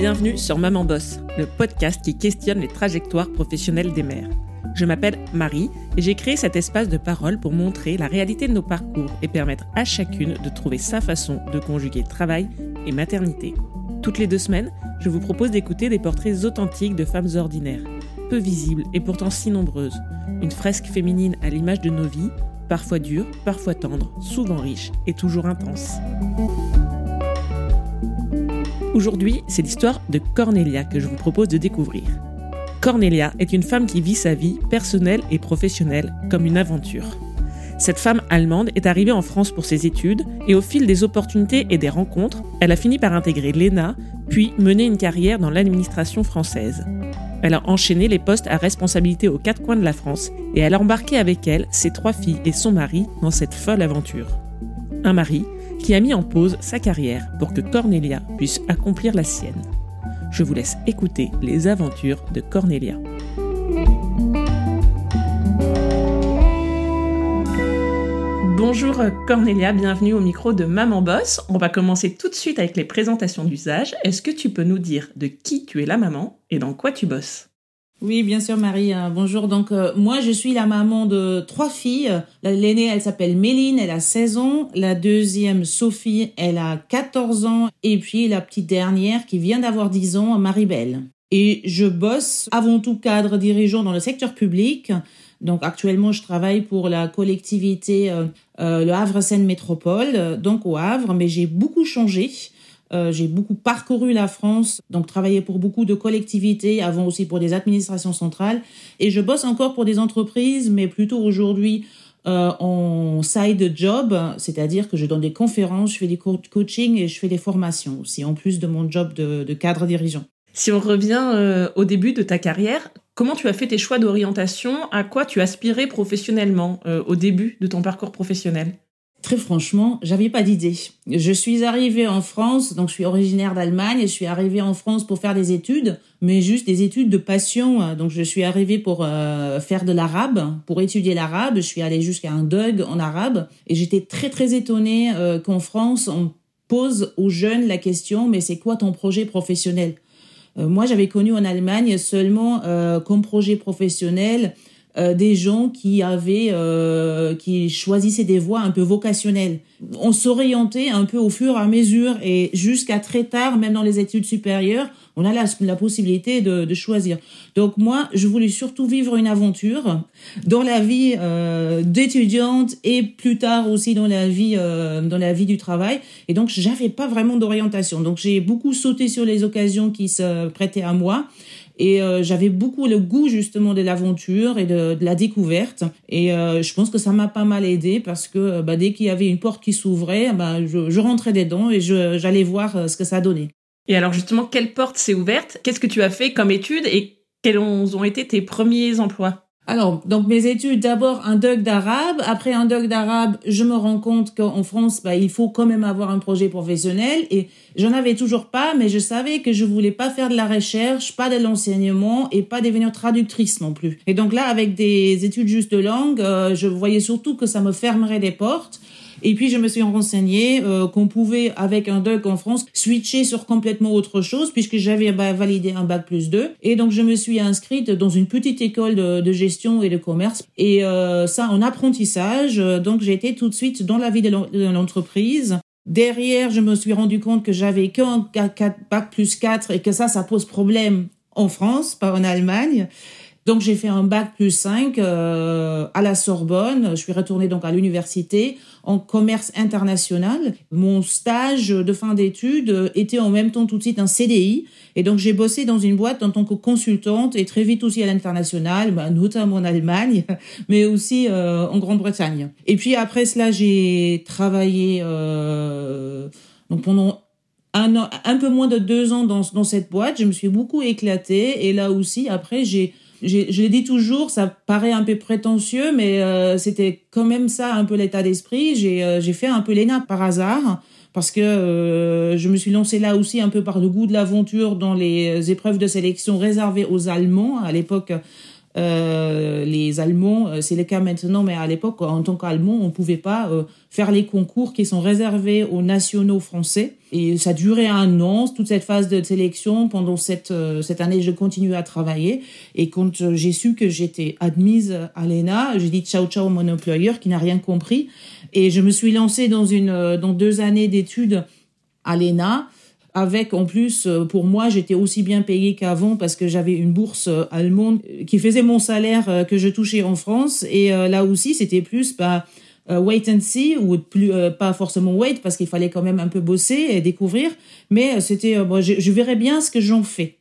Bienvenue sur Maman Boss, le podcast qui questionne les trajectoires professionnelles des mères. Je m'appelle Marie et j'ai créé cet espace de parole pour montrer la réalité de nos parcours et permettre à chacune de trouver sa façon de conjuguer travail et maternité. Toutes les deux semaines, je vous propose d'écouter des portraits authentiques de femmes ordinaires, peu visibles et pourtant si nombreuses. Une fresque féminine à l'image de nos vies, parfois dures, parfois tendres, souvent riches et toujours intenses. Aujourd'hui, c'est l'histoire de Cornelia que je vous propose de découvrir. Cornelia est une femme qui vit sa vie personnelle et professionnelle comme une aventure. Cette femme allemande est arrivée en France pour ses études et au fil des opportunités et des rencontres, elle a fini par intégrer l'ENA, puis mener une carrière dans l'administration française. Elle a enchaîné les postes à responsabilité aux quatre coins de la France et elle a embarqué avec elle ses trois filles et son mari dans cette folle aventure. Un mari qui a mis en pause sa carrière pour que Cornelia puisse accomplir la sienne. Je vous laisse écouter les aventures de Cornelia. Bonjour Cornelia, bienvenue au micro de Maman Boss. On va commencer tout de suite avec les présentations d'usage. Est-ce que tu peux nous dire de qui tu es la maman et dans quoi tu bosses? Oui, bien sûr, Marie. Euh, bonjour. Donc, euh, moi, je suis la maman de trois filles. L'aînée, elle s'appelle Méline, elle a 16 ans. La deuxième, Sophie, elle a 14 ans. Et puis, la petite dernière, qui vient d'avoir 10 ans, Marie-Belle. Et je bosse avant tout cadre dirigeant dans le secteur public. Donc, actuellement, je travaille pour la collectivité euh, Le Havre-Seine Métropole, donc au Havre, mais j'ai beaucoup changé. Euh, j'ai beaucoup parcouru la France, donc travaillé pour beaucoup de collectivités, avant aussi pour des administrations centrales. Et je bosse encore pour des entreprises, mais plutôt aujourd'hui euh, en side job, c'est-à-dire que je donne des conférences, je fais des coaching et je fais des formations aussi, en plus de mon job de, cadre dirigeant. Si on revient euh, au début de ta carrière, comment tu as fait tes choix d'orientation? À quoi tu aspirais professionnellement au début de ton parcours professionnel? Très franchement, j'avais pas d'idée. Je suis arrivée en France, donc je suis originaire d'Allemagne, je suis arrivée en France pour faire des études, mais juste des études de passion. Donc je suis arrivée pour euh, faire de l'arabe, pour étudier l'arabe. Je suis allée jusqu'à un DUG en arabe et j'étais très très étonnée euh, qu'en France on pose aux jeunes la question mais c'est quoi ton projet professionnel? Euh, Moi j'avais connu en Allemagne seulement comme projet professionnel euh, des gens qui avaient, euh, qui choisissaient des voies un peu vocationnelles. On s'orientait un peu au fur et à mesure et jusqu'à très tard, même dans les études supérieures, on a la, possibilité de, de, choisir. Donc moi, je voulais surtout vivre une aventure dans la vie euh, d'étudiante et plus tard aussi dans la vie, euh, dans la vie du travail. Et donc j'avais pas vraiment d'orientation. Donc j'ai beaucoup sauté sur les occasions qui se prêtaient à moi. Et euh, j'avais beaucoup le goût justement de l'aventure et de, la découverte. Et euh, je pense que ça m'a pas mal aidé parce que euh, bah, dès qu'il y avait une porte qui s'ouvrait, bah, je, je, rentrais dedans et j'allais voir ce que ça donnait. Et alors justement, quelle porte s'est ouverte? Qu'est-ce que tu as fait comme étude et quels ont été tes premiers emplois? Alors, donc mes études, d'abord un doc d'arabe. Après un doc d'arabe, je me rends compte qu'en France, bah, il faut quand même avoir un projet professionnel. Et j'en avais toujours pas, mais je savais que je voulais pas faire de la recherche, pas de l'enseignement et pas devenir traductrice non plus. Et donc là, avec des études juste de langue, euh, je voyais surtout que ça me fermerait des portes. Et puis je me suis renseignée euh, qu'on pouvait avec un doc en France switcher sur complètement autre chose puisque j'avais bah, validé un bac plus 2 et donc je me suis inscrite dans une petite école de, de gestion et de commerce. Et euh, ça en apprentissage donc j'ai été tout de suite dans la vie de l'entreprise. Derrière, je me suis rendu compte que j'avais qu'un bac plus 4 et que ça, ça pose problème en France, pas en Allemagne. Donc j'ai fait un bac plus 5 euh, à la Sorbonne. Je suis retournée donc à l'université en commerce international. Mon stage de fin d'études était en même temps tout de suite un CDI. Et donc j'ai bossé dans une boîte en tant que consultante et très vite aussi à l'international, bah, notamment en Allemagne, mais aussi euh, en Grande-Bretagne. Et puis après cela, j'ai travaillé euh, donc pendant un, an, un peu moins de deux ans dans, dans cette boîte. Je me suis beaucoup éclatée. Et là aussi, après, j'ai je l'ai dit toujours, ça paraît un peu prétentieux, mais euh, c'était quand même ça un peu l'état d'esprit. J'ai euh, fait un peu l'ENA par hasard parce que euh, je me suis lancée là aussi un peu par le goût de l'aventure dans les épreuves de sélection réservées aux Allemands. À l'époque, Euh, les Allemands, euh, c'est le cas maintenant, mais à l'époque, en tant qu'Allemand, on ne pouvait pas euh, faire les concours qui sont réservés aux nationaux français. Et ça durait un an, toute cette phase de sélection. Pendant cette, cette année, je continuais à travailler. Et quand j'ai su que j'étais admise à l'ENA, j'ai dit ciao ciao mon employeur qui n'a rien compris. Et je me suis lancée dans, une, dans deux années d'études à l'ENA avec en plus euh, pour moi j'étais aussi bien payée qu'avant parce que j'avais une bourse euh, allemande qui faisait mon salaire euh, que je touchais en France. Et là aussi c'était plus bah, wait and see ou plus pas forcément wait parce qu'il fallait quand même un peu bosser et découvrir. Mais c'était je, je verrais bien ce que j'en fais.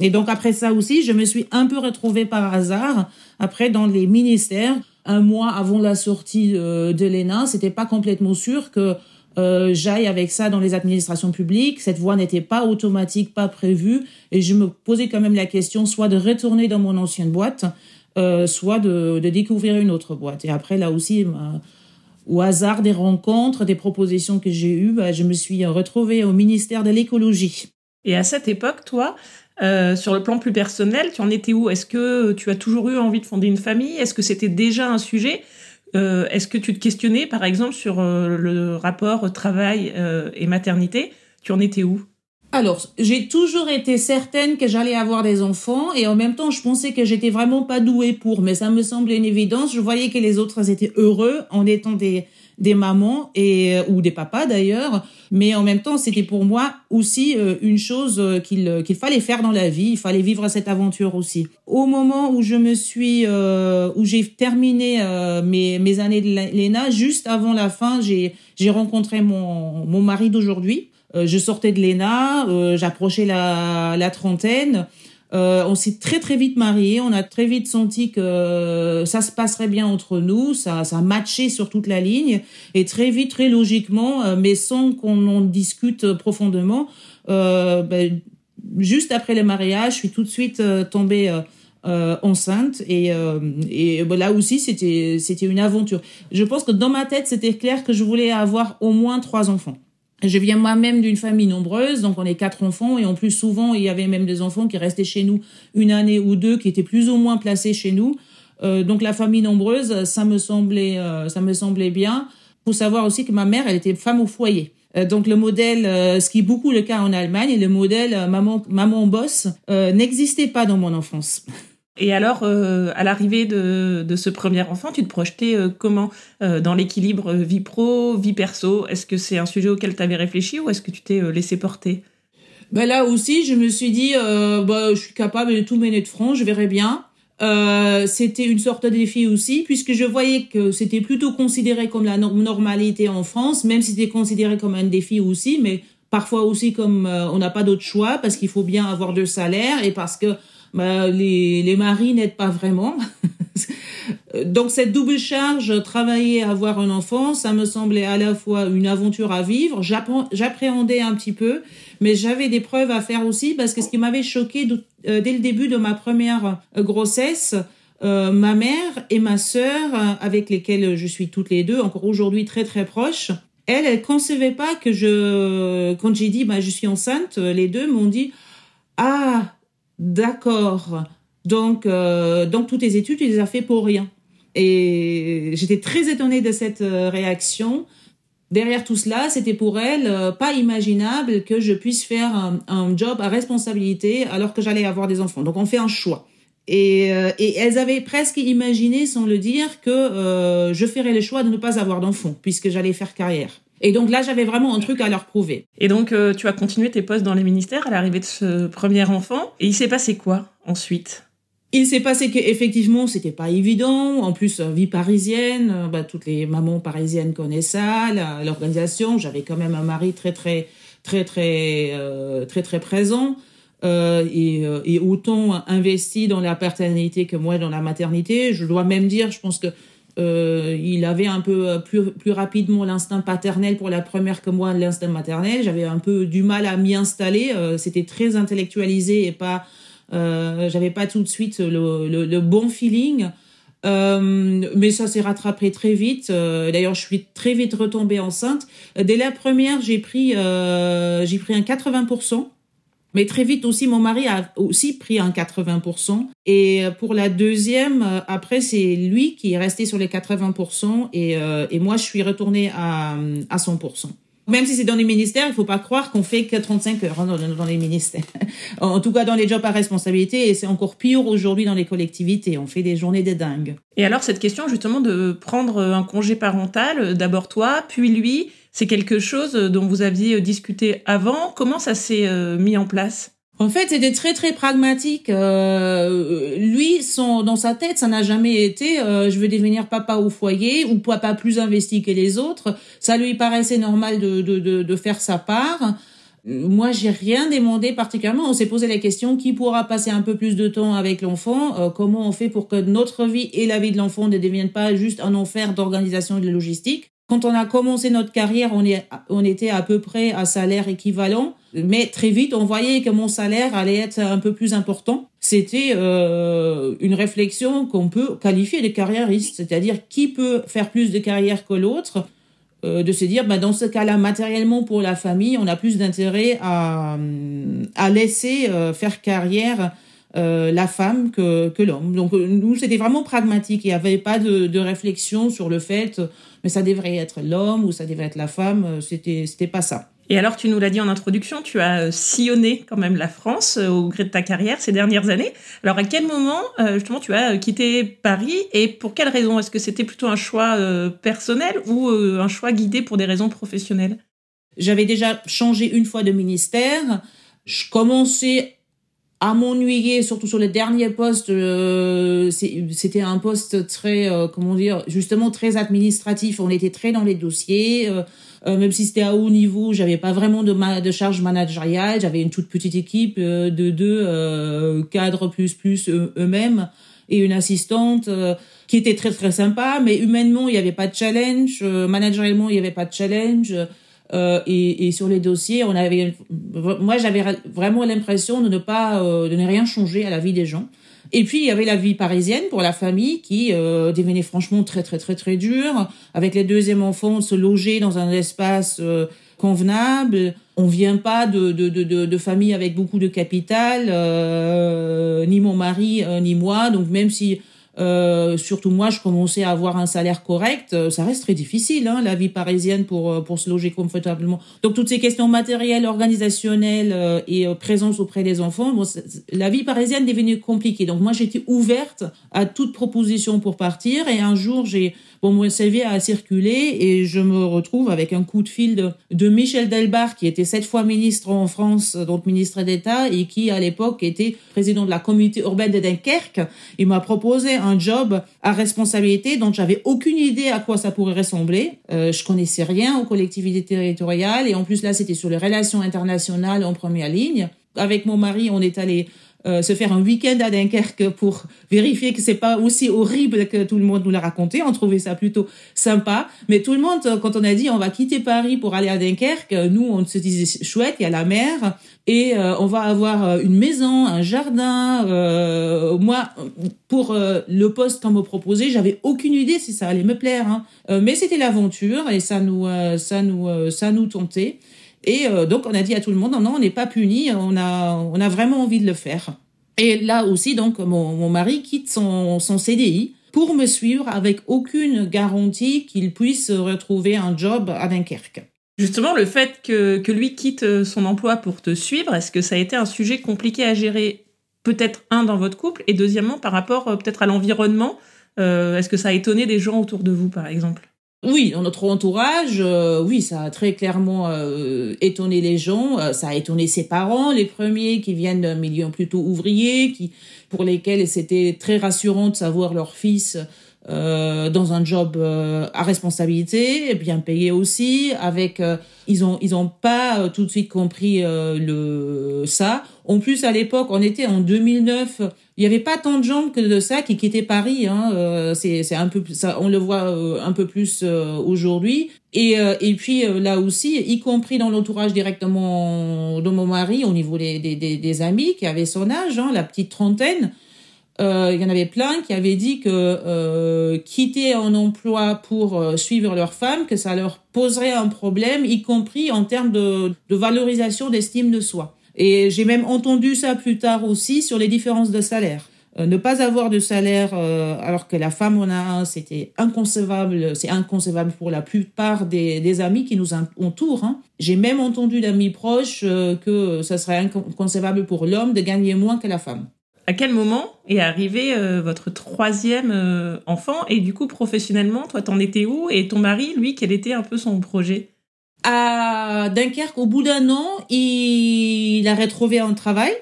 Et donc après ça aussi je me suis un peu retrouvée par hasard après dans les ministères un mois avant la sortie de l'ENA. C'était pas complètement sûr que euh, j'aille avec ça dans les administrations publiques. Cette voie n'était pas automatique, pas prévue, et je me posais quand même la question soit de retourner dans mon ancienne boîte, euh, soit de, découvrir une autre boîte. Et après, là aussi, au hasard des rencontres, des propositions que j'ai eues, bah, je me suis retrouvée au ministère de l'écologie. Et à cette époque, toi, euh, sur le plan plus personnel, tu en étais où? Est-ce que tu as toujours eu envie de fonder une famille? Est-ce que c'était déjà un sujet? Euh, est-ce que tu te questionnais, par exemple, sur euh, le rapport travail euh, et maternité? Tu en étais où? Alors, j'ai toujours été certaine que j'allais avoir des enfants et en même temps, je pensais que j'étais vraiment pas douée pour, mais ça me semblait une évidence. Je voyais que les autres étaient heureux en étant des, des mamans et euh, ou des papas d'ailleurs, mais en même temps c'était pour moi aussi euh, une chose euh, qu'il qu'il fallait faire dans la vie, il fallait vivre cette aventure aussi. Au moment où je me suis où j'ai terminé mes mes années de l'ENA, juste avant la fin, j'ai j'ai rencontré mon mon mari d'aujourd'hui. je sortais de l'ENA, j'approchais la la trentaine. Euh, on s'est très très vite mariés, on a très vite senti que ça se passerait bien entre nous, ça ça matchait sur toute la ligne et très vite, très logiquement, euh, mais sans qu'on en discute profondément. Euh, ben, juste après le mariage, je suis tout de suite euh, tombée enceinte et, et ben, là aussi c'était c'était une aventure. Je pense que dans ma tête c'était clair que je voulais avoir au moins trois enfants. Je viens moi-même d'une famille nombreuse, donc on est quatre enfants et en plus souvent il y avait même des enfants qui restaient chez nous une année ou deux, qui étaient plus ou moins placés chez nous. Euh, donc la famille nombreuse, ça me semblait, euh, ça me semblait bien. Faut savoir aussi que ma mère, elle était femme au foyer. Euh, donc le modèle, euh, ce qui est beaucoup le cas en Allemagne, le modèle euh, maman maman boss n'existait pas dans mon enfance. Et alors, euh, à l'arrivée de, de, ce premier enfant, tu te projetais euh, comment euh, dans l'équilibre vie pro, vie perso? Est-ce que c'est un sujet auquel tu avais réfléchi ou est-ce que tu t'es laissé porter? Ben Là aussi, je me suis dit, bah, je suis capable de tout mener de front, je verrai bien. c'était une sorte de défi aussi, puisque je voyais que c'était plutôt considéré comme la normalité en France, même si c'était considéré comme un défi aussi, mais parfois aussi comme on n'a pas d'autre choix, parce qu'il faut bien avoir deux salaires et parce que bah, les, les maris n'aident pas vraiment. Donc cette double charge, travailler, avoir un enfant, ça me semblait à la fois une aventure à vivre. J'appréhendais un petit peu, mais j'avais des preuves à faire aussi parce que ce qui m'avait choqué euh, dès le début de ma première euh, grossesse, euh, ma mère et ma sœur, avec lesquelles je suis toutes les deux, encore aujourd'hui très très proches, elles, elles concevaient pas que je, quand j'ai dit bah je suis enceinte, les deux m'ont dit ah D'accord. Donc, euh, donc toutes tes études, tu les as fait pour rien. Et j'étais très étonnée de cette euh, réaction. Derrière tout cela, c'était pour elle euh, pas imaginable que je puisse faire un, job à responsabilité alors que j'allais avoir des enfants. Donc on fait un choix. Et, et elles avaient presque imaginé, sans le dire, que je ferais le choix de ne pas avoir d'enfants puisque j'allais faire carrière. Et donc là, j'avais vraiment un truc à leur prouver. Et donc, euh, tu as continué tes postes dans les ministères à l'arrivée de ce premier enfant. Et il s'est passé quoi ensuite? Il s'est passé qu'effectivement, c'était pas évident. En plus, euh, vie parisienne, euh, bah, toutes les mamans parisiennes connaissent ça, l'organisation. J'avais quand même un mari très, très, très, très, très, très, présent. et, et, autant investi dans la paternité que moi dans la maternité. Je dois même dire, je pense que euh, il avait un peu euh, plus, plus rapidement l'instinct paternel pour la première que moi l'instinct maternel. J'avais un peu du mal à m'y installer. Euh, c'était très intellectualisé et pas, euh, j'avais pas tout de suite le, le, le bon feeling. Mais ça s'est rattrapé très vite. D'ailleurs, je suis très vite retombée enceinte. Dès la première, j'ai pris, j'ai pris un 80%. Mais très vite aussi, mon mari a aussi pris un 80%. Et pour la deuxième, après, c'est lui qui est resté sur les 80% et, et moi, je suis retournée à, à 100%. Même si c'est dans les ministères, il faut pas croire qu'on fait que 35 heures hein, dans, les ministères. en tout cas, dans les jobs à responsabilité, et c'est encore pire aujourd'hui dans les collectivités. On fait des journées de dingue. Et alors, cette question justement de prendre un congé parental, d'abord toi, puis lui, c'est quelque chose dont vous aviez discuté avant. Comment ça s'est euh, mis en place? En fait, c'était très très pragmatique. Euh, lui, son, dans sa tête, ça n'a jamais été euh, je veux devenir papa au foyer ou papa plus investi que les autres. Ça lui paraissait normal de, de, de, de faire sa part. Moi, j'ai rien demandé particulièrement. On s'est posé la question qui pourra passer un peu plus de temps avec l'enfant? Euh, Comment on fait pour que notre vie et la vie de l'enfant ne deviennent pas juste un enfer d'organisation et de logistique? Quand on a commencé notre carrière, on, est, on était à peu près à salaire équivalent, mais très vite, on voyait que mon salaire allait être un peu plus important. C'était euh, une réflexion qu'on peut qualifier de carriériste, c'est-à-dire qui peut faire plus de carrière que l'autre, euh, de se dire, bah, dans ce cas-là, matériellement pour la famille, on a plus d'intérêt à, à laisser euh, faire carrière euh, la femme que, que l'homme. Donc nous, c'était vraiment pragmatique. Il n'y avait pas de, de, réflexion sur le fait, mais ça devrait être l'homme ou ça devrait être la femme. Euh, c'était, c'était pas ça. Et alors, tu nous l'as dit en introduction, tu as euh, sillonné quand même la France euh, au gré de ta carrière ces dernières années. Alors, à quel moment, justement, tu as quitté Paris et pour quelles raisons Est-ce que c'était plutôt un choix personnel ou un choix guidé pour des raisons professionnelles? J'avais déjà changé une fois de ministère. Je commençais à m'ennuyer, surtout sur le dernier poste. Euh, c'était un poste très, euh, comment dire, justement très administratif. On était très dans les dossiers. Euh, euh même si c'était à haut niveau, j'avais pas vraiment de, de charge managériale. J'avais une toute petite équipe euh, de deux cadres plus plus eux-mêmes et une assistante qui était très très sympa. Mais humainement, il y avait pas de challenge. managérialement, il y avait pas de challenge. Euh, et, et, sur les dossiers, on avait, moi j'avais vraiment l'impression de ne pas, euh, de ne rien changer à la vie des gens. Et puis il y avait la vie parisienne pour la famille qui euh, devenait franchement très très très très dure. Avec les deuxièmes enfants, se loger dans un espace euh, convenable. On vient pas de, de, de, de, famille avec beaucoup de capital, euh, ni mon mari ni moi. Donc même si euh, surtout moi, je commençais à avoir un salaire correct. Euh, ça reste très difficile, hein, la vie parisienne pour euh, pour se loger confortablement. Donc toutes ces questions matérielles, organisationnelles et présence auprès des enfants, bon, la vie parisienne devenait compliquée. Donc moi, j'étais ouverte à toute proposition pour partir. Et un jour, j'ai bon mon CV a circulé et je me retrouve avec un coup de fil de, de Michel Delbar, qui était sept fois ministre en France, donc ministre d'État, et qui à l'époque était président de la communauté urbaine de Dunkerque. Il m'a proposé un job à responsabilité dont j'avais aucune idée à quoi ça pourrait ressembler. Euh, je connaissais rien aux collectivités territoriales et en plus là c'était sur les relations internationales en première ligne. Avec mon mari, on est allé euh, se faire un week-end à Dunkerque pour vérifier que c'est pas aussi horrible que tout le monde nous l'a raconté. On trouvait ça plutôt sympa. Mais tout le monde, euh, quand on a dit on va quitter Paris pour aller à Dunkerque, nous on se disait chouette, il y a la mer et euh, on va avoir une maison, un jardin. moi, pour le poste qu'on me proposait, j'avais aucune idée si ça allait me plaire. Hein. mais c'était l'aventure et ça nous, ça nous, ça nous tentait. Et euh, donc, on a dit à tout le monde, non, non, on n'est pas puni, on a, on a vraiment envie de le faire. Et là aussi, donc, mon, mari quitte son, son CDI pour me suivre avec aucune garantie qu'il puisse retrouver un job à Dunkerque. Justement, le fait que, que lui quitte son emploi pour te suivre, est-ce que ça a été un sujet compliqué à gérer Peut-être un dans votre couple, et deuxièmement par rapport euh, peut-être à l'environnement. Euh, est-ce que ça a étonné des gens autour de vous, par exemple? Oui, dans notre entourage, euh, oui, ça a très clairement euh, étonné les gens. Euh, ça a étonné ses parents, les premiers qui viennent d'un milieu plutôt ouvrier, qui pour lesquels c'était très rassurant de savoir leur fils dans un job à responsabilité, bien payé aussi. Avec, ils ont ils ont pas tout de suite compris le ça. En plus, à l'époque, on était en 2009 il y avait pas tant de gens que de ça qui quittaient Paris. Hein. Euh, c'est c'est un peu ça, on le voit euh, un peu plus euh, aujourd'hui. Et et puis là aussi, y compris dans l'entourage directement de mon mari, au niveau des des, des, amis qui avaient son âge, hein, la petite trentaine. Il y en avait plein qui avaient dit que quitter un emploi pour suivre leur femme, que ça leur poserait un problème, y compris en termes de, de valorisation d'estime de soi. Et j'ai même entendu ça plus tard aussi sur les différences de salaire. Euh, ne pas avoir de salaire euh, alors que la femme en a un, c'était inconcevable. C'est inconcevable pour la plupart des, des amis qui nous entourent. Hein. J'ai même entendu d'amis proches euh, que ça serait inconcevable pour l'homme de gagner moins que la femme. À quel moment est arrivé votre troisième enfant? Et du coup professionnellement, toi t'en étais où? Et ton mari, lui, quel était un peu son projet? À Dunkerque, au bout d'un an, il a retrouvé un travail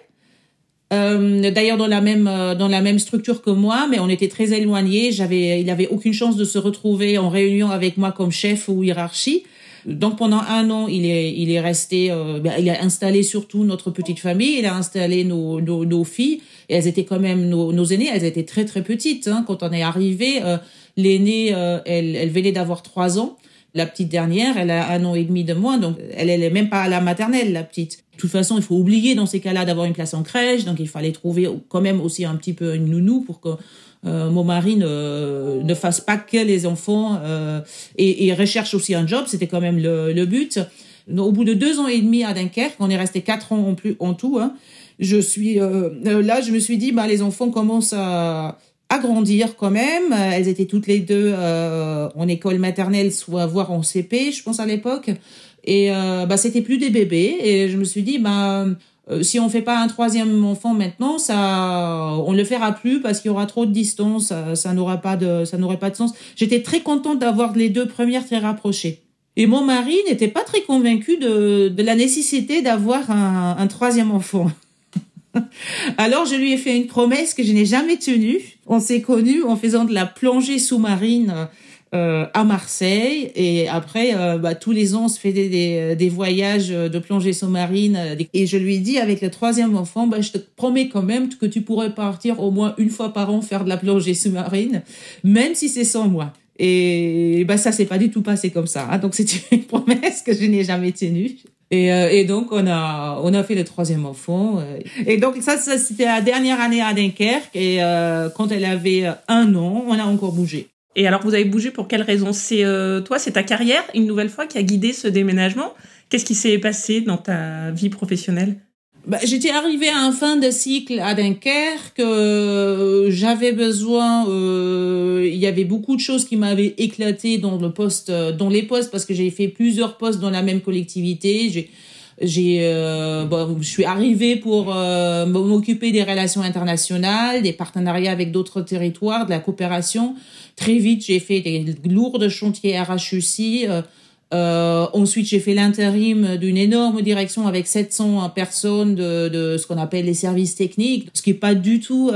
euh, D'ailleurs dans la même euh, dans la même structure que moi, mais on était très éloignés. Il avait aucune chance de se retrouver en réunion avec moi comme chef ou hiérarchie. Donc pendant un an, il est il est resté, euh, ben, il a installé surtout notre petite famille, il a installé nos nos, nos filles et elles étaient quand même nos, nos aînées, elles étaient très très petites hein. quand on est arrivé. Euh, L'aînée, euh, elle elle venait d'avoir trois ans. La petite dernière, elle a un an et demi de moins, donc elle, elle est même pas à la maternelle, la petite. De toute façon, il faut oublier dans ces cas-là d'avoir une place en crèche, donc il fallait trouver quand même aussi un petit peu une nounou pour que euh, mon mari ne, ne fasse pas que les enfants euh, et, et, recherche aussi un job, c'était quand même le, le, but. Au bout de deux ans et demi à Dunkerque, on est resté quatre ans en, plus, en tout, hein, je suis euh, là, je me suis dit, bah, les enfants commencent à à grandir quand même. Elles étaient toutes les deux euh, en école maternelle, soit voire en CP, je pense à l'époque. Et euh, bah c'était plus des bébés. Et je me suis dit bah euh, si on fait pas un troisième enfant maintenant, ça on le fera plus parce qu'il y aura trop de distance. Ça, n'aura pas de ça n'aurait pas de sens. J'étais très contente d'avoir les deux premières très rapprochées. Et mon mari n'était pas très convaincu de, de la nécessité d'avoir un, un troisième enfant. Alors je lui ai fait une promesse que je n'ai jamais tenue. On s'est connus en faisant de la plongée sous-marine euh, à Marseille et après euh, bah, tous les ans on se fait des, des, voyages de plongée sous-marine et je lui dit avec le troisième enfant bah, je te promets quand même que tu pourrais partir au moins une fois par an faire de la plongée sous-marine même si c'est sans moi. Et bah ça s'est pas du tout passé comme ça. Hein. Donc c'est une promesse que je n'ai jamais tenue. Et, euh, et, donc on a on a fait le troisième enfant. Euh. Et donc ça, ça c'était la dernière année à Dunkerque. Et euh, quand elle avait un an, on a encore bougé. Et alors vous avez bougé pour quelle raison? C'est euh, toi, c'est ta carrière une nouvelle fois qui a guidé ce déménagement? Qu'est-ce qui s'est passé dans ta vie professionnelle? Bah, J'étais arrivée à un fin de cycle à Dunkerque. Euh, J'avais besoin. Euh, il y avait beaucoup de choses qui m'avaient éclaté dans le poste, dans les postes, parce que j'ai fait plusieurs postes dans la même collectivité. J'ai euh, bon, je suis arrivée pour euh, m'occuper des relations internationales, des partenariats avec d'autres territoires, de la coopération. Très vite, j'ai fait des lourds chantiers RHUC. Euh, euh, ensuite, j'ai fait l'intérim d'une énorme direction avec 700 personnes de, de ce qu'on appelle les services techniques, ce qui est pas du tout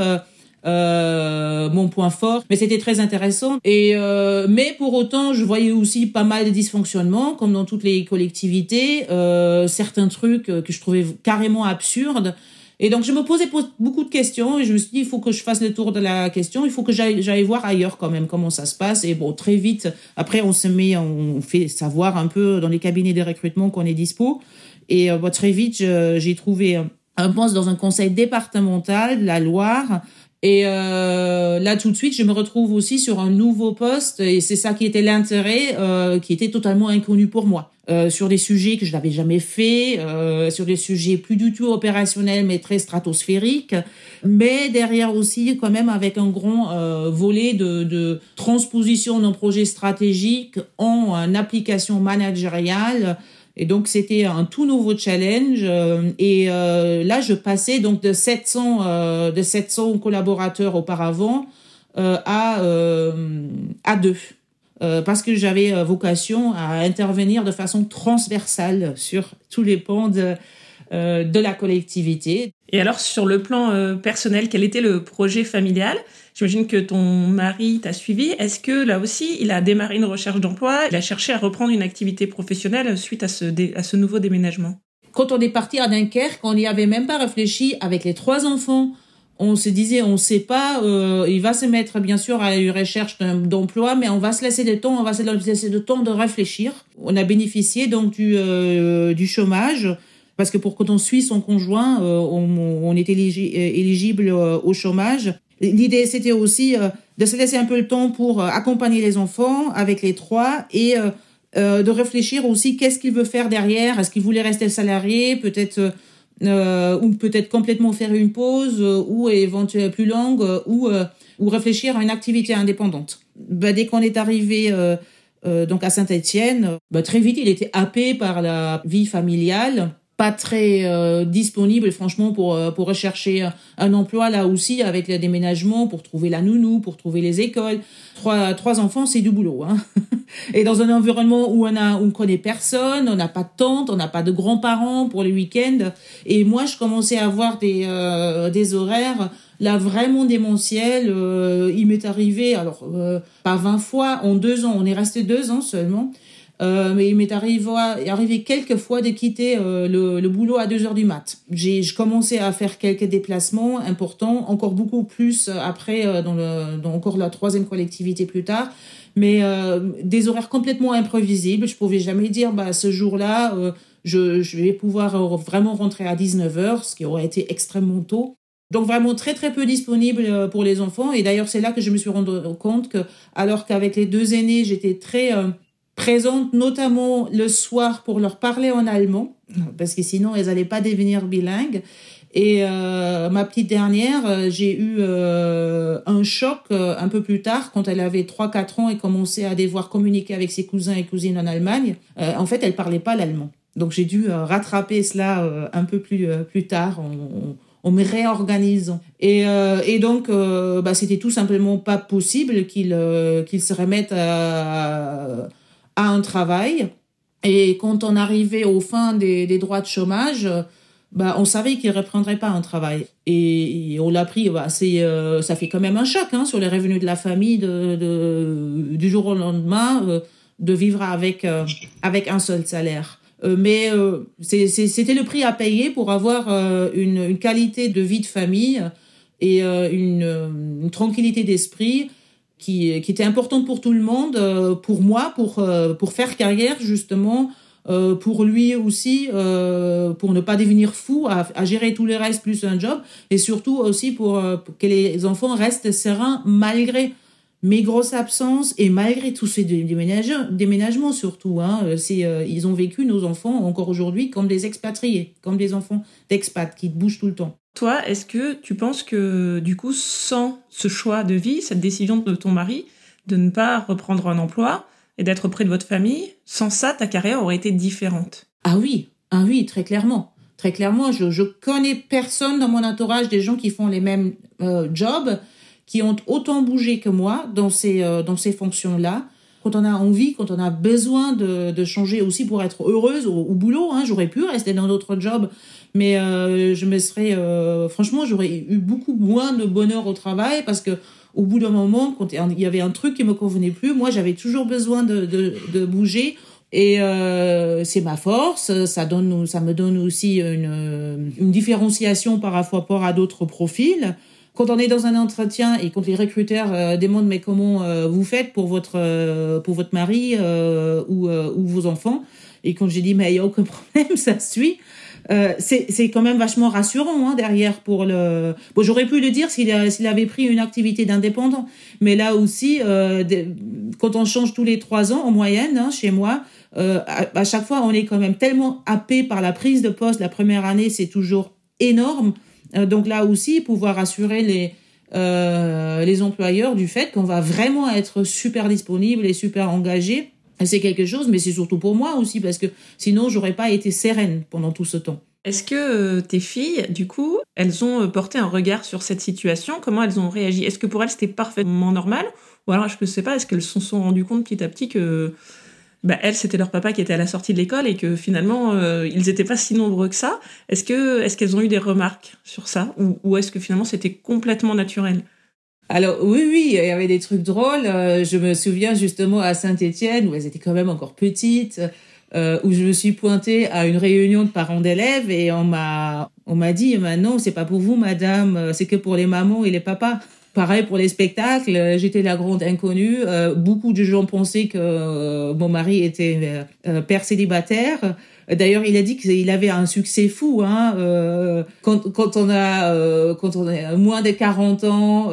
euh, euh, mon point fort, mais c'était très intéressant. Et euh, mais pour autant, je voyais aussi pas mal de dysfonctionnements, comme dans toutes les collectivités, euh, certains trucs que je trouvais carrément absurdes. Et donc, je me posais beaucoup de questions et je me suis dit, il faut que je fasse le tour de la question, il faut que j'aille voir ailleurs quand même comment ça se passe. Et bon, très vite, après, on se met, on fait savoir un peu dans les cabinets de recrutement qu'on est dispo. Et euh, bon, très vite, j'ai trouvé un poste dans un conseil départemental de la Loire et euh, là, tout de suite, je me retrouve aussi sur un nouveau poste, et c'est ça qui était l'intérêt, euh, qui était totalement inconnu pour moi. Euh, sur des sujets que je n'avais jamais fait, euh, sur des sujets plus du tout opérationnels, mais très stratosphériques, mais derrière aussi quand même avec un grand euh, volet de, de transposition d'un projet stratégique en application managériale et donc c'était un tout nouveau challenge. Euh, et euh, là, je passais donc de 700 euh, de 700 collaborateurs auparavant à à deux. parce que j'avais vocation à intervenir de façon transversale sur tous les pans de, de la collectivité. Et alors, sur le plan personnel, quel était le projet familial? J'imagine que ton mari t'a suivi. Est-ce que là aussi, il a démarré une recherche d'emploi? Il a cherché à reprendre une activité professionnelle suite à ce, à ce nouveau déménagement? Quand on est parti à Dunkerque, on n'y avait même pas réfléchi avec les trois enfants. On se disait, on ne sait pas, euh, il va se mettre bien sûr à une recherche d'emploi, mais on va se laisser le temps, on va se laisser le temps de réfléchir. On a bénéficié donc du, euh, du chômage parce que pour quand on suit son conjoint, euh, on, on, est éligible au chômage. L'idée, c'était aussi euh, de se laisser un peu le temps pour euh, accompagner les enfants avec les trois et euh, de réfléchir aussi qu'est-ce qu'il veut faire derrière. Est-ce qu'il voulait rester salarié, peut-être ou peut-être complètement faire une pause, ou éventuellement plus longue, ou ou réfléchir à une activité indépendante. Bah, dès qu'on est arrivé donc à Saint-Étienne, bah, très vite il était happé par la vie familiale pas très euh, disponible franchement pour euh, pour rechercher un emploi. Là aussi avec le déménagement pour trouver la nounou pour trouver les écoles. Trois trois enfants c'est du boulot hein. Et dans un environnement où on a on connaît personne on n'a pas de tante on n'a pas de grands-parents pour les week-ends. Et moi je commençais à avoir des euh, des horaires là vraiment démentiels. Il m'est arrivé alors pas 20 fois en deux ans. On est resté deux ans seulement euh, mais il m'est arrivé, arrivé quelques fois de quitter euh, le, le, boulot à 2 heures du mat. J'ai commencé à faire quelques déplacements importants, encore beaucoup plus euh, après euh, dans, le, dans encore la troisième collectivité plus tard, mais des horaires complètement imprévisibles. Je pouvais jamais dire, bah ce jour-là, je, je vais pouvoir vraiment rentrer à 19 heures, ce qui aurait été extrêmement tôt. Donc vraiment très très peu disponible pour les enfants. Et d'ailleurs c'est là que je me suis rendu compte que alors qu'avec les deux aînés j'étais très présente notamment le soir pour leur parler en allemand, parce que sinon elles n'allaient pas devenir bilingues. Et euh, ma petite dernière, euh, j'ai eu euh, un choc un peu plus tard, quand elle avait 3-4 ans et commençait à devoir communiquer avec ses cousins et cousines en Allemagne. en fait, elle parlait pas l'allemand. Donc j'ai dû rattraper cela un peu plus, plus tard en, en me réorganisant. Et, et donc, bah, c'était tout simplement pas possible qu'il qu'il se remette à à un travail. Et quand on arrivait au fin des, droits de chômage, bah, on savait qu'il reprendrait pas un travail. Et, on l'a pris, bah, c'est, euh, ça fait quand même un choc hein, sur les revenus de la famille de, du jour au lendemain euh, de vivre avec, euh, avec un seul salaire. mais c'était le prix à payer pour avoir une, qualité de vie de famille et une tranquillité d'esprit qui, qui était importante pour tout le monde, euh, pour moi, pour, euh, pour faire carrière justement, euh, pour lui aussi, pour ne pas devenir fou, à, à, gérer tous les restes plus un job, et surtout aussi pour, que les enfants restent sereins malgré mes grosses absences et malgré tous ces déménagements, déménagements surtout. Hein, c'est, ils ont vécu, nos enfants, encore aujourd'hui, comme des expatriés, comme des enfants d'expat qui bougent tout le temps. Toi, est-ce que tu penses que du coup, sans ce choix de vie, cette décision de ton mari de ne pas reprendre un emploi et d'être près de votre famille, sans ça, ta carrière aurait été différente? Ah oui, ah oui, très clairement. Très clairement, je, je connais personne dans mon entourage des gens qui font les mêmes euh, jobs, qui ont autant bougé que moi dans ces, euh, dans ces fonctions-là quand on a envie, quand on a besoin de, de changer aussi pour être heureuse au, au boulot. Hein, j'aurais pu rester dans d'autres jobs, mais euh, je me serais, euh, franchement, j'aurais eu beaucoup moins de bonheur au travail parce que au bout d'un moment, quand il y avait un truc qui me convenait plus, moi, j'avais toujours besoin de, de, de bouger. Et euh, c'est ma force, ça donne, ça me donne aussi une, une différenciation par rapport à d'autres profils quand on est dans un entretien et quand les recruteurs euh, demandent mais comment euh, vous faites pour votre euh, pour votre mari ou, ou vos enfants et quand j'ai dit mais il y a aucun problème ça suit c'est quand même vachement rassurant hein, derrière pour le bon j'aurais pu le dire s'il s'il avait pris une activité d'indépendant mais là aussi quand on change tous les trois ans en moyenne hein, chez moi à, à chaque fois on est quand même tellement happé par la prise de poste la première année c'est toujours énorme donc là aussi, pouvoir assurer les, euh, les employeurs du fait qu'on va vraiment être super disponible et super engagé. C'est quelque chose, mais c'est surtout pour moi aussi, parce que sinon, j'aurais pas été sereine pendant tout ce temps. Est-ce que euh, tes filles, du coup, elles ont porté un regard sur cette situation? Comment elles ont réagi? Est-ce que pour elles, c'était parfaitement normal? Ou alors, je ne sais pas, est-ce qu'elles se sont rendues compte petit à petit que bah, elles, c'était leur papa qui était à la sortie de l'école et que finalement, euh, ils n'étaient pas si nombreux que ça. Est-ce que, est-ce qu'elles ont eu des remarques sur ça ou, ou est-ce que finalement c'était complètement naturel? Alors oui, oui, il y avait des trucs drôles. Euh, je me souviens justement à Saint-Étienne où elles étaient quand même encore petites, euh, où je me suis pointée à une réunion de parents d'élèves et on m'a on m'a dit, bah non, c'est pas pour vous, madame, c'est que pour les mamans et les papas. Pareil pour les spectacles, euh, j'étais la grande inconnue. Euh, beaucoup de gens pensaient que euh, mon mari était père célibataire. D'ailleurs, il a dit qu'il avait un succès fou. Hein, quand, quand, on a quand on a moins de 40 ans,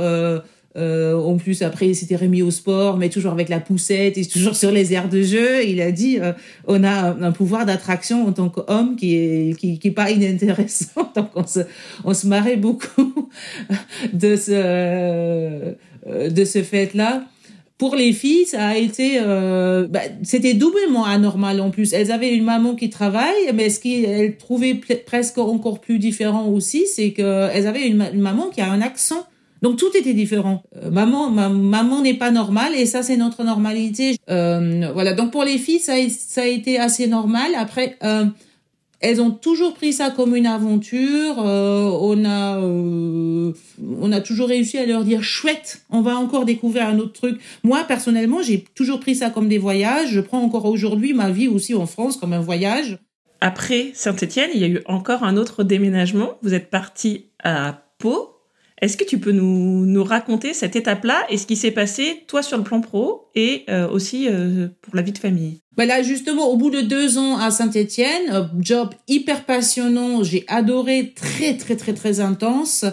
Euh, en plus, après, il s'était remis au sport, mais toujours avec la poussette et toujours sur les aires de jeu. Il a dit, euh, on a un pouvoir d'attraction en tant qu'homme qui est qui, qui pas inintéressant. Donc on se on se marrait beaucoup de ce euh, de ce fait-là. Pour les filles, ça a été, bah, c'était doublement anormal en plus. Elles avaient une maman qui travaille, mais ce qu'elles trouvaient presque encore plus différent aussi, c'est qu'elles avaient une, maman qui a un accent. Donc tout était différent. Euh, maman, maman n'est pas normale et ça c'est notre normalité. Euh, voilà. Donc pour les filles, ça a, été assez normal. Après, euh, elles ont toujours pris ça comme une aventure. On a, on a toujours réussi à leur dire chouette, on va encore découvrir un autre truc. Moi personnellement, j'ai toujours pris ça comme des voyages. Je prends encore aujourd'hui ma vie aussi en France comme un voyage. Après Saint-Étienne, il y a eu encore un autre déménagement. Vous êtes parti à Pau. Est-ce que tu peux nous, nous raconter cette étape-là et ce qui s'est passé, toi, sur le plan pro et euh, aussi euh, pour la vie de famille? Ben là, justement, au bout de deux ans à Saint-Étienne, euh, job hyper passionnant, j'ai adoré, très, très, très, très intense.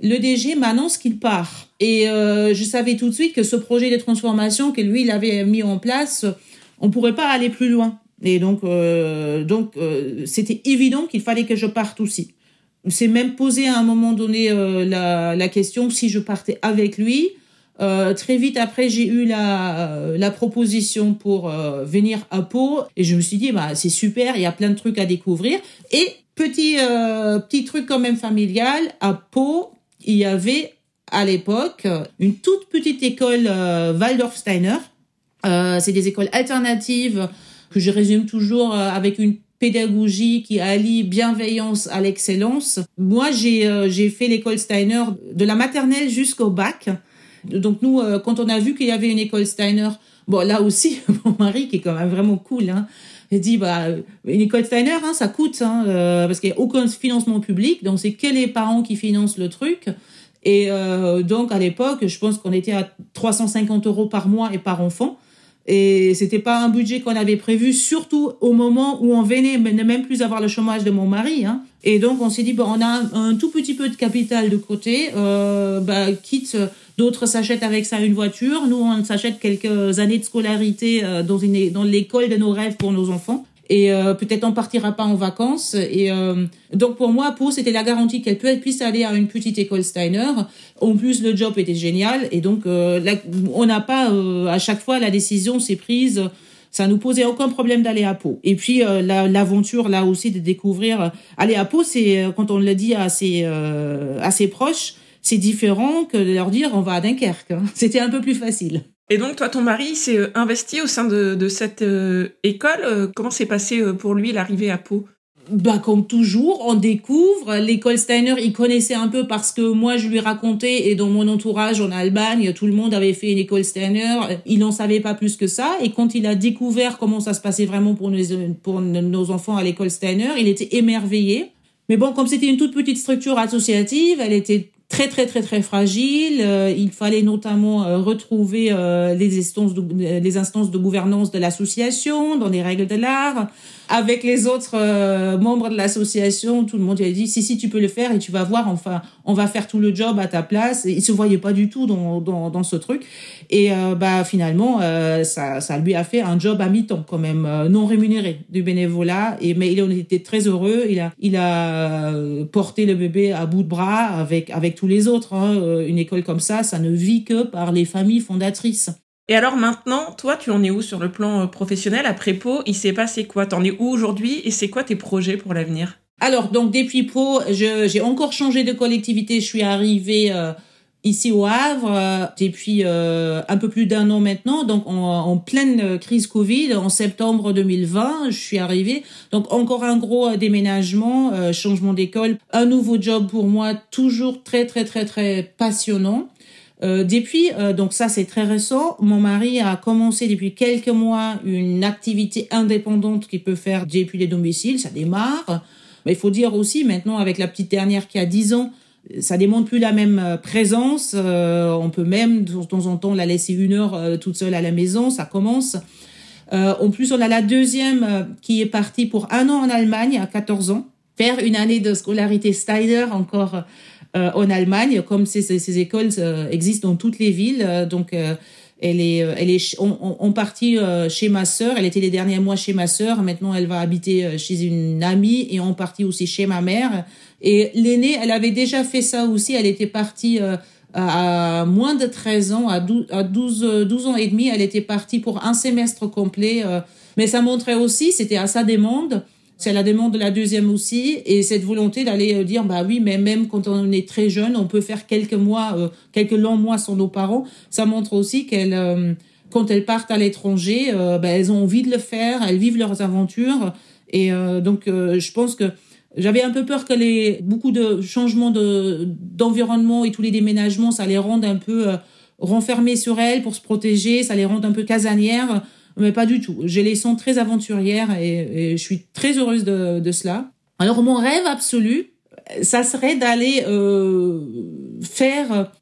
Le DG m'annonce qu'il part. Et je savais tout de suite que ce projet de transformation que lui, il avait mis en place, on pourrait pas aller plus loin. Et donc, donc c'était évident qu'il fallait que je parte aussi. S'est même posé à un moment donné euh, la, la, question si je partais avec lui. Euh, très vite après, j'ai eu la, euh, la proposition pour euh, venir à Pau et je me suis dit bah c'est super, il y a plein de trucs à découvrir. Et petit petit truc quand même familial, à Pau, il y avait à l'époque une toute petite école Waldorf Steiner. c'est des écoles alternatives que je résume toujours avec une pédagogie qui allie bienveillance à l'excellence. Moi, j'ai euh, j'ai fait l'école Steiner de la maternelle jusqu'au bac. Donc nous, euh, quand on a vu qu'il y avait une école Steiner, bon là aussi, mon mari qui est quand même vraiment cool, hein, il dit bah une école Steiner, hein, ça coûte, hein, euh, parce qu'il n'y a aucun financement public, donc c'est que les parents qui financent le truc. Et donc à l'époque, je pense qu'on était à 350 euros par mois et par enfant. Et c'était pas un budget qu'on avait prévu, surtout au moment où on venait ne même plus avoir le chômage de mon mari. Hein. Et donc on s'est dit bon, on a un, tout petit peu de capital de côté, euh, bah, quitte d'autres s'achètent avec ça une voiture, nous on s'achète quelques années de scolarité euh, dans une dans l'école de nos rêves pour nos enfants et euh, peut-être on partira pas en vacances. Et euh, donc pour moi, Pau, c'était la garantie qu'elle puisse aller à une petite école Steiner. En plus, le job était génial et donc euh, on n'a pas à chaque fois la décision s'est prise. Ça nous posait aucun problème d'aller à Pau. Et puis l'aventure là aussi de découvrir aller à Pau, c'est quand on le dit à ses à ses proches, c'est différent que de leur dire on va à Dunkerque. Hein. C'était un peu plus facile. Et donc, toi, ton mari s'est euh, investi au sein de, de cette euh, école. Euh, comment s'est passé pour lui l'arrivée à Pau? Bah, comme toujours, on découvre. L'école Steiner, il connaissait un peu parce que moi, je lui racontais et dans mon entourage en Allemagne, tout le monde avait fait une école Steiner. Il n'en savait pas plus que ça. Et quand il a découvert comment ça se passait vraiment pour nos, pour nos enfants à l'école Steiner, il était émerveillé. Mais bon, comme c'était une toute petite structure associative, elle était très très très très fragile. Euh, il fallait notamment euh, retrouver euh, les instances de, les instances de gouvernance de l'association dans les règles de l'art avec les autres euh, membres de l'association, tout le monde a dit si si tu peux le faire et tu vas voir enfin on va faire tout le job à ta place. Et il se voyait pas du tout dans dans, dans ce truc et euh, bah finalement euh, ça ça lui a fait un job à mi-temps quand même non rémunéré du bénévolat et mais il en était très heureux. Il a il a porté le bébé à bout de bras avec avec tous les autres. Hein. Une école comme ça, ça ne vit que par les familles fondatrices. Et alors maintenant, toi, tu en es où sur le plan euh, professionnel? Après Pau, il s'est passé quoi? T'en es où aujourd'hui? Et c'est quoi tes projets pour l'avenir? Alors, donc depuis Pau, j'ai encore changé de collectivité. Je suis arrivée euh, ici au Havre euh, depuis euh, un peu plus d'un an maintenant, donc en, en, pleine crise Covid, en septembre 2020, je suis arrivée. Donc encore un gros déménagement, changement d'école, un nouveau job pour moi, toujours très très très très passionnant. Euh, depuis, euh, donc ça c'est très récent, mon mari a commencé depuis quelques mois une activité indépendante qu'il peut faire depuis les domiciles, ça démarre. Mais il faut dire aussi maintenant avec la petite dernière qui a 10 ans, ça démontre plus la même euh, présence. on peut même de temps en temps la laisser une heure toute seule à la maison, ça commence. en plus, on a la deuxième qui est partie pour un an en Allemagne à 14 ans, faire une année de scolarité Steiner encore en Allemagne, comme ces, ces, écoles existent dans toutes les villes. donc, elle est, elle est en, partie chez ma sœur. Elle était les derniers mois chez ma sœur. Maintenant, elle va habiter chez une amie et en partie aussi chez ma mère. Et l'aînée, elle avait déjà fait ça aussi. Elle était partie à moins de 13 ans, à 12, à 12, 12 ans et demi, elle était partie pour un semestre complet. Euh, mais ça montrait aussi, c'était à sa demande, c'est la demande de la deuxième aussi, et cette volonté d'aller euh, dire, bah oui, mais même quand on est très jeune, on peut faire quelques mois, euh, quelques longs mois sans nos parents. Ça montre aussi qu'elles, quand elles partent à l'étranger, bah, elles ont envie de le faire, elles vivent leurs aventures. Et donc, je pense que j'avais un peu peur que les beaucoup de changements de d'environnement et tous les déménagements, ça les rende un peu euh, renfermées sur elles pour se protéger, ça les rende un peu casanières, mais pas du tout. Je les sens très aventurières et, je suis très heureuse de, de cela. Alors mon rêve absolu, ça serait d'aller euh, faire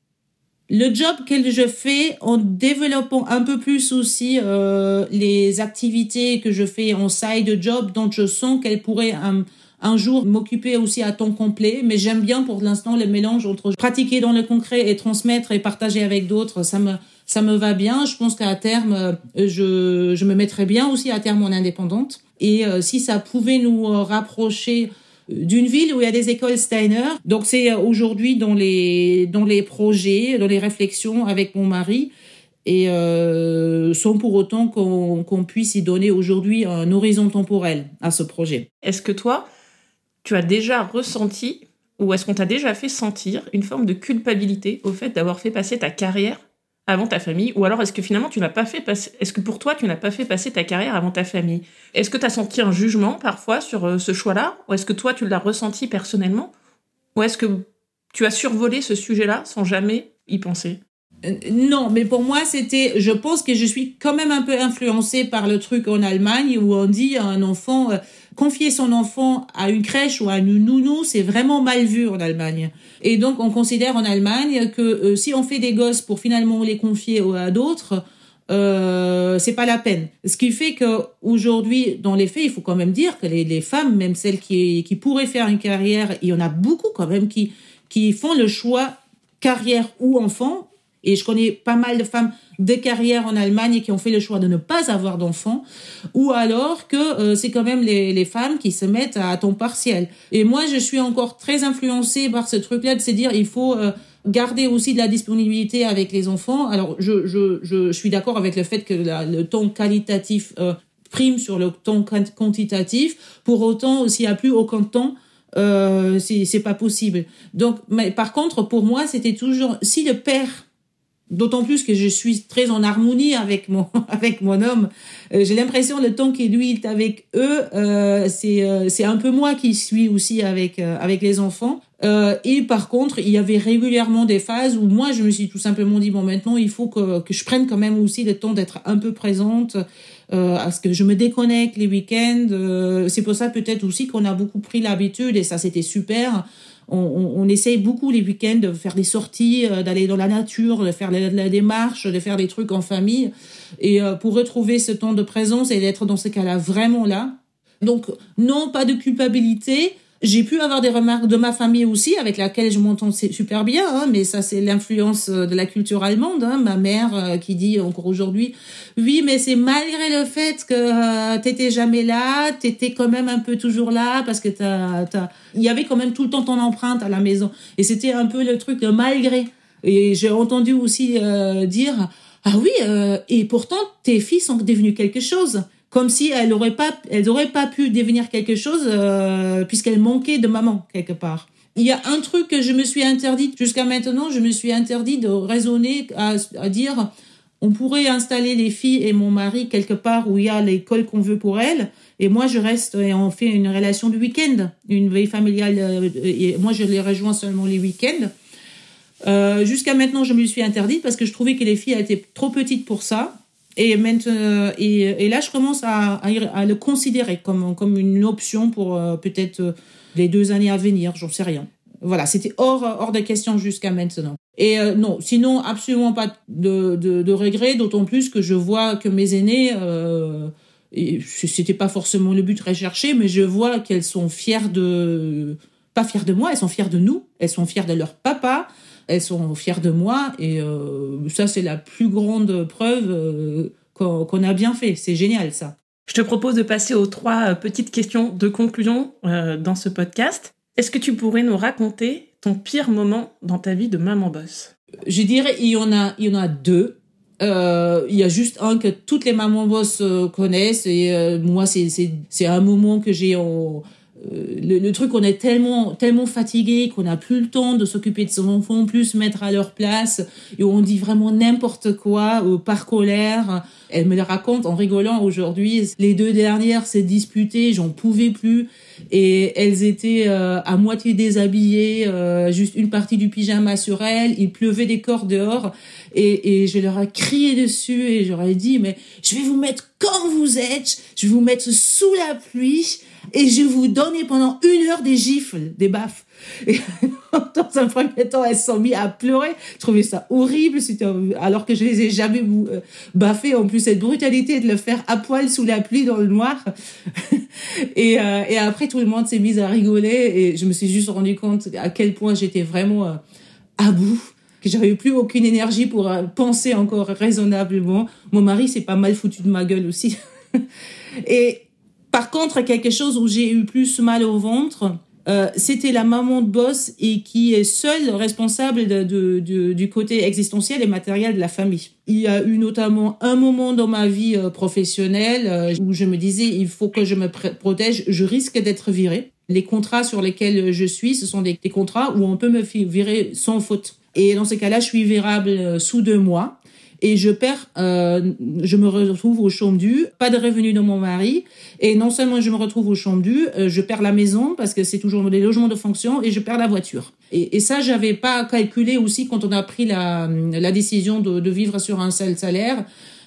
le job que je fais en développant un peu plus aussi euh, les activités que je fais en side job dont je sens qu'elles pourraient un jour m'occuper aussi à temps complet, mais j'aime bien pour l'instant le mélange entre pratiquer dans le concret et transmettre et partager avec d'autres. Ça me ça me va bien. Je pense qu'à terme, euh, je, je me mettrais bien aussi à terme en indépendante. Et euh, si ça pouvait nous euh, rapprocher d'une ville où il y a des écoles Steiner. Donc c'est aujourd'hui dans les dans les projets, dans les réflexions avec mon mari et sans pour autant qu'on qu'on puisse y donner aujourd'hui un horizon temporel à ce projet. Est-ce que toi, tu as déjà ressenti ou est-ce qu'on t'a déjà fait sentir une forme de culpabilité au fait d'avoir fait passer ta carrière avant ta famille Ou alors est-ce que finalement tu n'as pas fait passer est-ce que pour toi tu n'as pas fait passer ta carrière avant ta famille? Est-ce que tu as senti un jugement parfois sur euh, ce choix-là Ou est-ce que toi tu l'as ressenti personnellement Ou est-ce que tu as survolé ce sujet-là sans jamais y penser? Euh, non, mais pour moi, c'était, je pense que je suis quand même un peu influencée par le truc en Allemagne où on dit à un enfant, euh, confier son enfant à une crèche ou à une nounou, c'est vraiment mal vu en Allemagne. Et donc, on considère en Allemagne que euh, si on fait des gosses pour finalement les confier à d'autres, euh, c'est pas la peine. Ce qui fait que aujourd'hui, dans les faits, il faut quand même dire que les, femmes, même celles qui, pourraient faire une carrière, il y en a beaucoup quand même qui font le choix carrière ou enfant et je connais pas mal de femmes de carrière en Allemagne qui ont fait le choix de ne pas avoir d'enfants, ou alors que euh, c'est quand même les, les, femmes qui se mettent à temps partiel. Et moi, je suis encore très influencée par ce truc-là de se dire il faut euh, garder aussi de la disponibilité avec les enfants. Alors, je, je, je, suis d'accord avec le fait que le temps qualitatif euh, prime sur le temps quantitatif. Pour autant, s'il n'y a plus aucun temps, euh, c'est pas possible. Donc, mais par contre, pour moi, c'était toujours si le père D'autant plus que je suis très en harmonie avec mon avec mon homme. Euh, j'ai l'impression le temps qu'il lui est avec eux, euh, c'est euh, c'est un peu moi qui suis aussi avec euh, avec les enfants. et par contre, il y avait régulièrement des phases où moi je me suis tout simplement dit bon maintenant il faut que que je prenne quand même aussi le temps d'être un peu présente. à ce que je me déconnecte les week-ends. c'est pour ça peut-être aussi qu'on a beaucoup pris l'habitude et ça c'était super on, on, essaye beaucoup les week-ends de faire des sorties, euh, d'aller dans la nature, de faire la, démarche, de faire des trucs en famille. Et euh, pour retrouver ce temps de présence et d'être dans ce cas-là vraiment là. Donc non, pas de culpabilité. J'ai pu avoir des remarques de ma famille aussi, avec laquelle je m'entends super bien, hein, mais ça c'est l'influence euh, de la culture allemande. Hein. Ma mère euh, qui dit encore aujourd'hui, oui, mais c'est malgré le fait que euh, t'étais jamais là, t'étais quand même un peu toujours là, parce que t'as, t'as... il y avait quand même tout le temps ton empreinte à la maison, et c'était un peu le truc de malgré. Et j'ai entendu aussi dire, ah oui, et pourtant tes filles sont devenues quelque chose comme si elles n'auraient pas, pas pu devenir quelque chose euh, puisqu'elles manquaient de maman quelque part. Il y a un truc que je me suis interdite jusqu'à maintenant, je me suis interdit de raisonner à, à, dire on pourrait installer les filles et mon mari quelque part où il y a l'école qu'on veut pour elles et moi je reste et on fait une relation du week-end, une veille familiale euh, et moi je les rejoins seulement les week-ends. Euh, jusqu'à maintenant, je me suis interdite parce que je trouvais que les filles étaient trop petites pour ça. Et maintenant, et, et, là, je commence à, le considérer comme, comme une option pour euh, peut-être euh, les deux années à venir, j'en sais rien. Voilà, c'était hors, hors de question jusqu'à maintenant. Et euh, non, sinon, absolument pas de, de, regrets, d'autant plus que je vois que mes aînés, euh, c'était pas forcément le but recherché, mais je vois qu'elles sont fières de pas fières de moi, elles sont fières de nous, elles sont fières de leur papa, elles sont fières de moi. Et euh, ça, c'est la plus grande preuve euh, qu'on a bien fait. C'est génial, ça. Je te propose de passer aux trois euh, petites questions de conclusion dans ce podcast. Est-ce que tu pourrais nous raconter ton pire moment dans ta vie de maman boss? Je dirais il y en a, il y en a deux. Il y a juste un que toutes les mamans boss connaissent et moi c'est c'est c'est un moment que j'ai en le, le, truc on est tellement tellement fatigué qu'on n'a plus le temps de s'occuper de son enfant plus mettre à leur place. Et on dit vraiment n'importe quoi par colère. Elle me le raconte en rigolant aujourd'hui. Les deux dernières s'est disputées j'en pouvais plus. Et elles étaient à moitié déshabillées juste une partie du pyjama sur elles. Il pleuvait des corps dehors. Et, et je leur ai crié dessus et j'aurais dit, mais je vais vous mettre comme vous êtes, je vais vous mettre sous la pluie et je vous donner pendant une heure des gifles, des baffes. Et dans un premier temps, elles sont mis à pleurer. Je trouvais ça horrible, alors que je les ai jamais euh, baffées. En plus, cette brutalité de le faire à poil sous la pluie dans le noir. et, euh, et après, tout le monde s'est mis à rigoler et je me suis juste rendu compte à quel point j'étais vraiment euh, à bout que j'avais plus aucune énergie pour euh, penser encore raisonnablement. Mon mari s'est pas mal foutu de ma gueule aussi. et par contre, quelque chose où j'ai eu plus mal au ventre, euh, c'était la maman de boss et qui est seule responsable de, de, du côté existentiel et matériel de la famille. Il y a eu notamment un moment dans ma vie euh, professionnelle euh, où je me disais il faut que je me protège, je risque d'être virée. Les contrats sur lesquels je suis, ce sont des, des contrats où on peut me virer sans faute. Et dans ces cas-là, je suis virable euh, sous deux mois et je perds, euh, je me retrouve au chômage pas de revenus de mon mari, et non seulement je me retrouve au chômage euh, je perds la maison parce que c'est toujours des logements de fonction, et je perds la voiture. Et, et ça, j'avais pas calculé aussi quand on a pris la, la décision de, de vivre sur un seul salaire.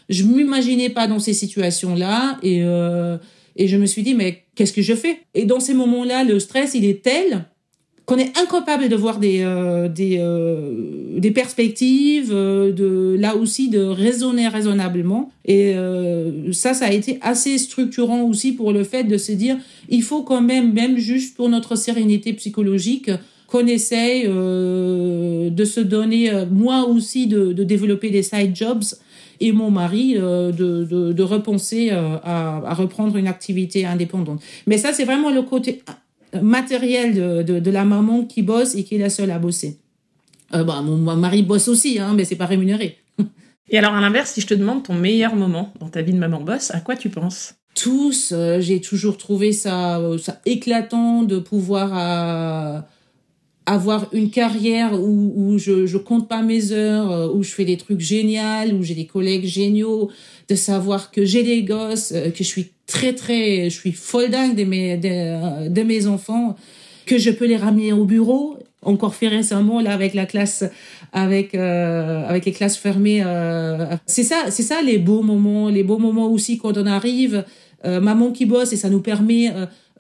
Je m'imaginais pas dans ces situations-là, et euh, et je me suis dit mais qu'est-ce que je fais? Et dans ces moments-là, le stress il est tel qu'on est incapable de voir des euh, des, euh, des perspectives, euh, de là aussi de raisonner raisonnablement. Et euh, ça, ça a été assez structurant aussi pour le fait de se dire, il faut quand même, même juste pour notre sérénité psychologique, qu'on essaye de se donner, moi aussi, de, de, développer des side jobs et mon mari de, de, de repenser à, à reprendre une activité indépendante. Mais ça, c'est vraiment le côté matériel de, de, de, la maman qui bosse et qui est la seule à bosser. Euh, bah, mon, mari bosse aussi, hein, mais c'est pas rémunéré. et alors, à l'inverse, si je te demande ton meilleur moment dans ta vie de maman bosse, à quoi tu penses? Tous. Euh, j'ai toujours trouvé ça, euh, ça éclatant de pouvoir euh, avoir une carrière où, où je, je compte pas mes heures, où je fais des trucs géniaux, où j'ai des collègues géniaux, de savoir que j'ai des gosses, que je suis très très, je suis folle dingue de mes de, de, mes enfants, que je peux les ramener au bureau. Encore fait récemment là avec la classe, avec euh, avec les classes fermées. Euh, c'est ça, c'est ça les beaux moments, les beaux moments aussi quand on arrive. Euh, maman qui bosse et ça nous permet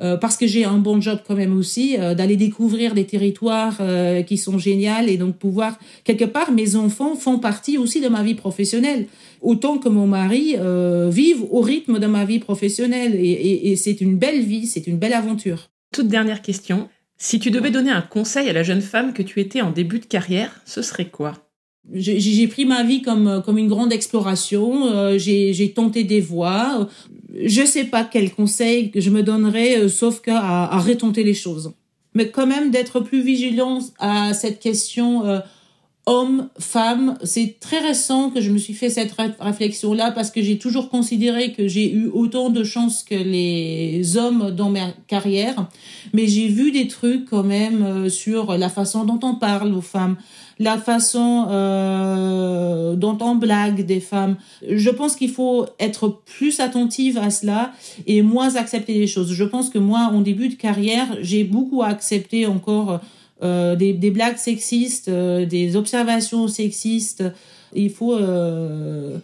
euh, euh, parce que j'ai un bon job quand même aussi, euh, d'aller découvrir des territoires euh, qui sont géniaux et donc pouvoir, quelque part, mes enfants font partie aussi de ma vie professionnelle, autant que mon mari vivent au rythme de ma vie professionnelle. Et, et, et c'est une belle vie, c'est une belle aventure. Toute dernière question. Si tu devais donner un conseil à la jeune femme que tu étais en début de carrière, ce serait quoi? J'ai pris ma vie comme comme une grande exploration. Euh, j'ai tenté des voies. Je sais pas quel conseil je me donnerais, euh, sauf qu'à à retenter les choses. Mais quand même d'être plus vigilant à cette question euh, homme, femme. C'est très récent que je me suis fait cette réflexion-là parce que j'ai toujours considéré que j'ai eu autant de chance que les hommes dans ma carrière. Mais j'ai vu des trucs quand même euh, sur la façon dont on parle aux femmes, la façon euh, dont on blague des femmes. Je pense qu'il faut être plus attentive à cela et moins accepter les choses. Je pense que moi, en début de carrière, j'ai beaucoup accepté encore euh, des, des, blagues sexistes, euh, des observations sexistes. Il faut euh,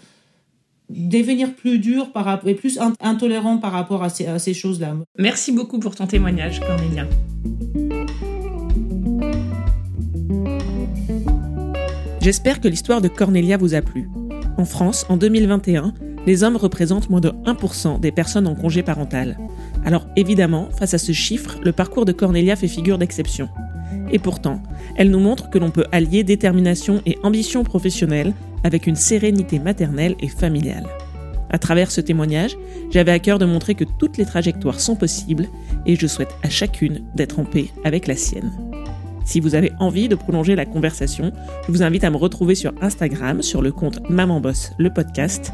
devenir plus dur par et plus intolérant par rapport à ces, à ces choses-là. Merci beaucoup pour ton témoignage, Cornélia. J'espère que l'histoire de Cornelia vous a plu. En France, en 2021, les hommes représentent moins de 1% des personnes en congé parental. Alors évidemment, face à ce chiffre, le parcours de Cornelia fait figure d'exception. Et pourtant, elle nous montre que l'on peut allier détermination et ambition professionnelle avec une sérénité maternelle et familiale. À travers ce témoignage, j'avais à cœur de montrer que toutes les trajectoires sont possibles et je souhaite à chacune d'être en paix avec la sienne. Si vous avez envie de prolonger la conversation, je vous invite à me retrouver sur Instagram sur le compte Maman Boss le podcast.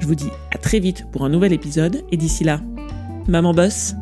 Je vous dis à très vite pour un nouvel épisode et d'ici là, Maman Boss